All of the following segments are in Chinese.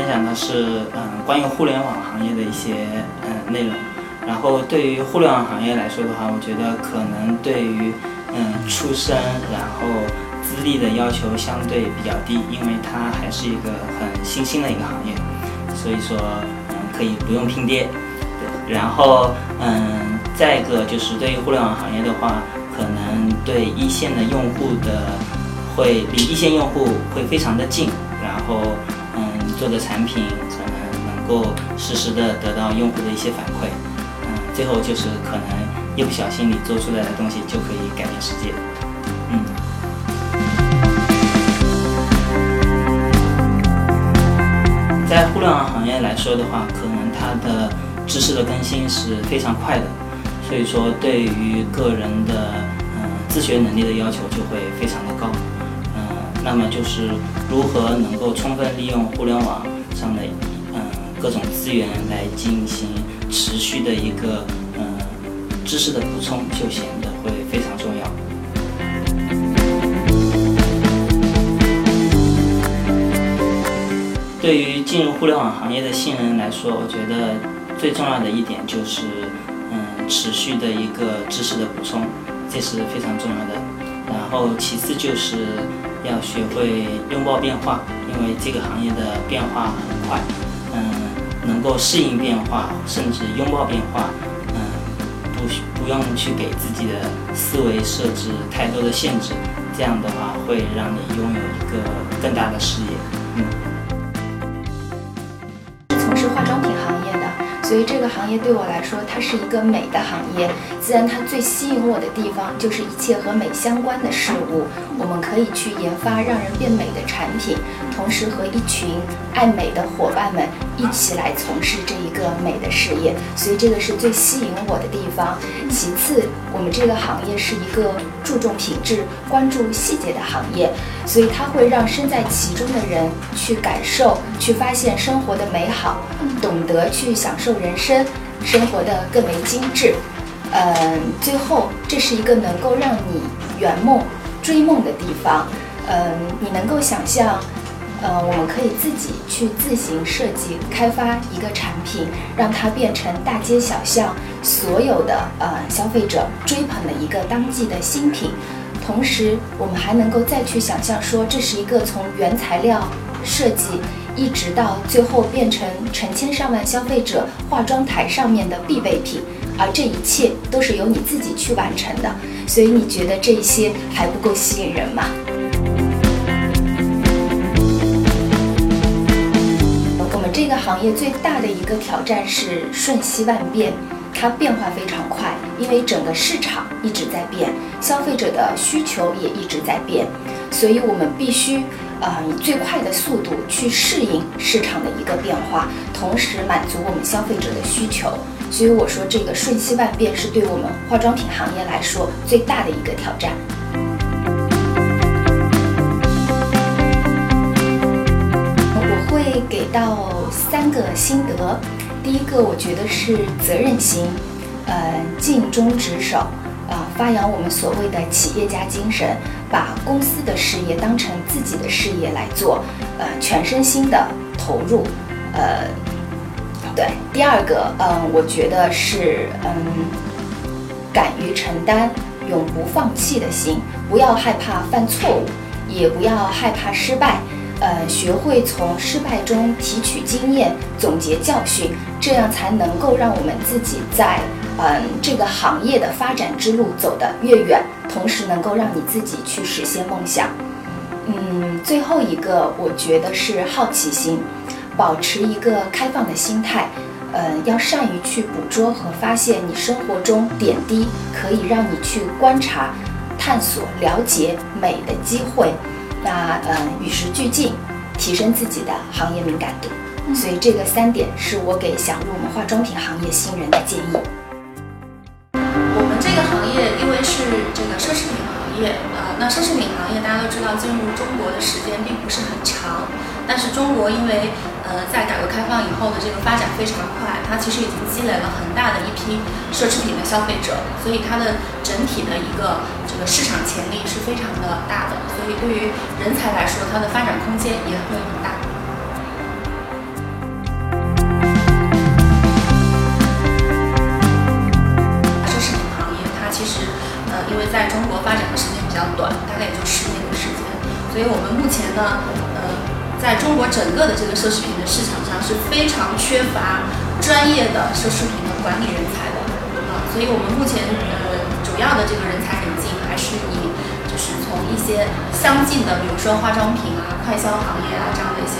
分享的是嗯关于互联网行业的一些嗯内容。然后对于互联网行业来说的话，我觉得可能对于嗯出身然后资历的要求相对比较低，因为它还是一个很新兴的一个行业，所以说嗯可以不用拼爹。对，然后嗯再一个就是对于互联网行业的话，可能对一线的用户的会离一线用户会非常的近，然后做的产品可能能够实时的得到用户的一些反馈。嗯最后就是可能一不小心你做出来的东西就可以改变世界，嗯。在互联网行业来说的话，可能它的知识的更新是非常快的，所以说对于个人的嗯自学能力的要求就会非常的高，那么就是如何能够充分利用互联网上的嗯各种资源来进行。持续的一个嗯知识的补充就显得会非常重要。对于进入互联网行业的新人来说，我觉得最重要的一点就是嗯持续的一个知识的补充，这是非常重要的。然后其次就是要学会拥抱变化，因为这个行业的变化很快，嗯。能够适应变化，甚至拥抱变化，嗯，不不用去给自己的思维设置太多的限制，这样的话会让你拥有一个更大的视野。嗯，所以这个行业对我来说，它是一个美的行业。自然，它最吸引我的地方就是一切和美相关的事物，我们可以去研发让人变美的产品。同时和一群爱美的伙伴们一起来从事这一个美的事业，所以这个是最吸引我的地方。其次，我们这个行业是一个注重品质、关注细节的行业，所以它会让身在其中的人去感受、去发现生活的美好，懂得去享受人生，生活的更为精致。嗯，最后，这是一个能够让你圆梦、追梦的地方。嗯，你能够想象。呃，我们可以自己去自行设计、开发一个产品，让它变成大街小巷所有的呃消费者追捧的一个当季的新品。同时，我们还能够再去想象说，这是一个从原材料设计，一直到最后变成成千上万消费者化妆台上面的必备品，而这一切都是由你自己去完成的。所以，你觉得这些还不够吸引人吗？行业最大的一个挑战是瞬息万变，它变化非常快，因为整个市场一直在变，消费者的需求也一直在变，所以我们必须呃以最快的速度去适应市场的一个变化，同时满足我们消费者的需求。所以我说，这个瞬息万变是对我们化妆品行业来说最大的一个挑战。给到。三个心得，第一个我觉得是责任心，呃，尽忠职守，啊，发扬我们所谓的企业家精神，把公司的事业当成自己的事业来做，呃，全身心的投入，呃，对。第二个，嗯，我觉得是，嗯，敢于承担，永不放弃的心，不要害怕犯错误，也不要害怕失败。呃，学会从失败中提取经验，总结教训，这样才能够让我们自己在嗯这个行业的发展之路走得越远，同时能够让你自己去实现梦想。嗯，最后一个我觉得是好奇心，保持一个开放的心态，嗯，要善于去捕捉和发现你生活中点滴可以让你去观察、探索、了解美的机会。那嗯，与时俱进，提升自己的行业敏感度。所以这个三点是我给想入我们化妆品行业新人的建议。我们这个行业因为是这个奢侈品行业，呃，那奢侈品行业大家都知道进入中国的时间并不是很长，但是中国因为呃在改革开放以后的这个发展非常快，它其实已经积累了很大的一批奢侈品的消费者，所以它的整体的一个这个市场潜力是非常的大的，所以对于人才来说，它的发展空间也会很大。奢侈品行业它其实呃因为在中国发展的时间比较短，大概也就十年的时间，所以我们目前呢在中国整个的这个奢侈品的市场上是非常缺乏专业的奢侈品的管理人才的啊，所以我们目前呃主要的这个人才引进还是以就是从一些相近的，比如说化妆品啊、快消行业啊这样的一些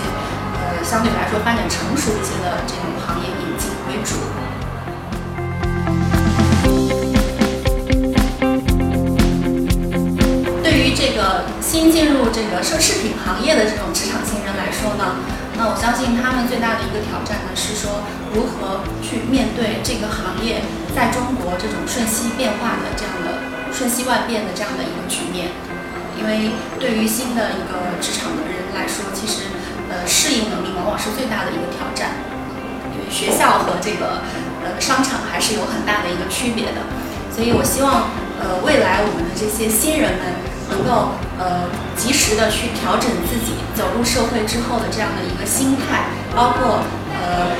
呃相对来说发展成熟一些的这种行业引进为主。对于这个新进入这个奢侈品行业的这种职场说呢，那我相信他们最大的一个挑战呢是说如何去面对这个行业在中国这种瞬息变化的这样的瞬息万变的这样的一个局面。因为对于新的一个职场的人来说，其实呃适应能力往往是最大的一个挑战。因为学校和这个呃商场还是有很大的一个区别的，所以我希望呃未来我们的这些新人们能够呃及时的去调整自己走入社会之后的这样的一个心态，包括呃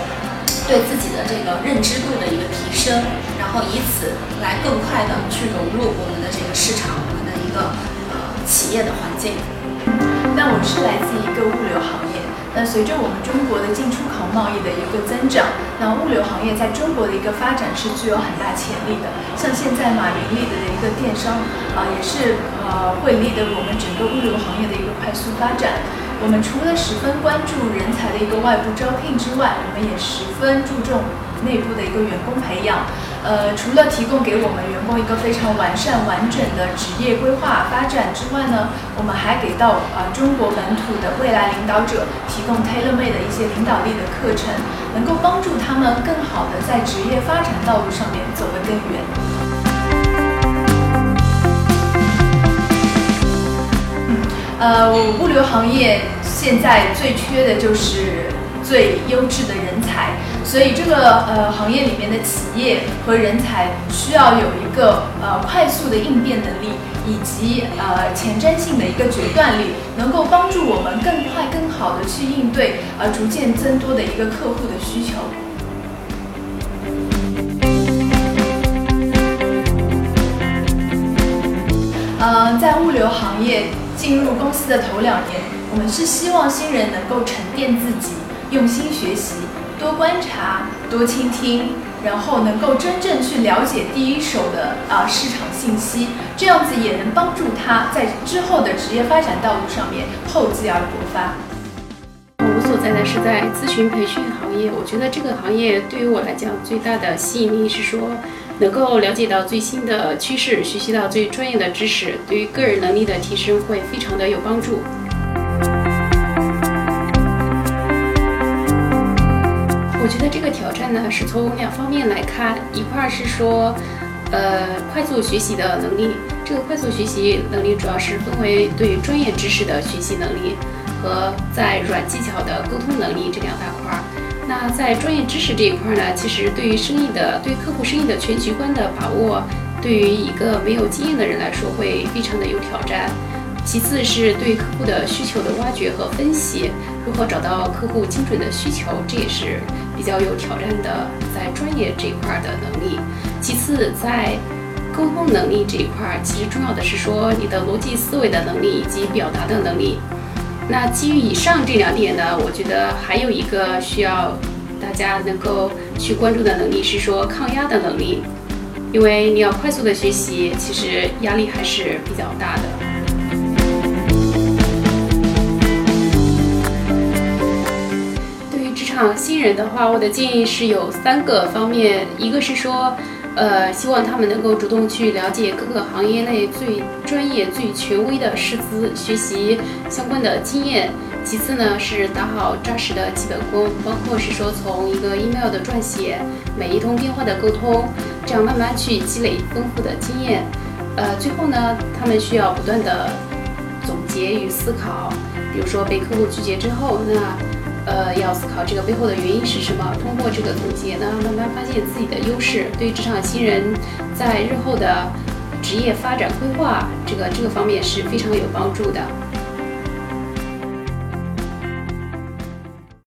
对自己的这个认知度的一个提升，然后以此来更快的去融入我们的这个市场，我们的一个呃企业的环境。那我是来自一个物流行业。那随着我们中国的进出口贸易的一个增长，那物流行业在中国的一个发展是具有很大潜力的。像现在马云立的一个电商，啊、也是呃会立的我们整个物流行业的一个快速发展。我们除了十分关注人才的一个外部招聘之外，我们也十分注重内部的一个员工培养。呃，除了提供给我们员工一个非常完善完整的职业规划发展之外呢，我们还给到啊、呃、中国本土的未来领导者提供 tailor made 的一些领导力的课程，能够帮助他们更好的在职业发展道路上面走得更远。呃，物流行业现在最缺的就是最优质的人才，所以这个呃行业里面的企业和人才需要有一个呃快速的应变能力，以及呃前瞻性的一个决断力，能够帮助我们更快、更好的去应对呃逐渐增多的一个客户的需求。呃，在物流行业进入公司的头两年，我们是希望新人能够沉淀自己，用心学习，多观察，多倾听，然后能够真正去了解第一手的啊、市场信息，这样子也能帮助他在之后的职业发展道路上面厚积而薄发。我所在的是在咨询培训行业，我觉得这个行业对于我来讲最大的吸引力是说，能够了解到最新的趋势，学习到最专业的知识，对于个人能力的提升会非常的有帮助。我觉得这个挑战呢是从两方面来看，一块儿是说，呃，快速学习的能力。这个快速学习能力主要是分为对专业知识的学习能力。和在软技巧的沟通能力这两大块儿。那在专业知识这一块儿呢，其实对于生意的、对客户生意的全局观的把握，对于一个没有经验的人来说会非常的有挑战。其次是对客户的需求的挖掘和分析，如何找到客户精准的需求，这也是比较有挑战的，在专业这一块的能力。其次在沟通能力这一块，其实重要的是说你的逻辑思维的能力以及表达的能力。那基于以上这两点呢，我觉得还有一个需要大家能够去关注的能力是说抗压的能力，因为你要快速的学习，其实压力还是比较大的。场新人的话，我的建议是有三个方面，一个是说。呃，希望他们能够主动去了解各个行业内最专业、最权威的师资，学习相关的经验，其次呢是打好扎实的基本功，包括是说从一个 email 的撰写，每一通电话的沟通，这样慢慢去积累丰富的经验。呃，最后呢，他们需要不断的总结与思考，比如说被客户拒绝之后，那呃要思考这个背后的原因是什么，通过这个总结呢，慢慢发现自己的优势，对职场新人在日后的职业发展规划这个这个方面是非常有帮助的。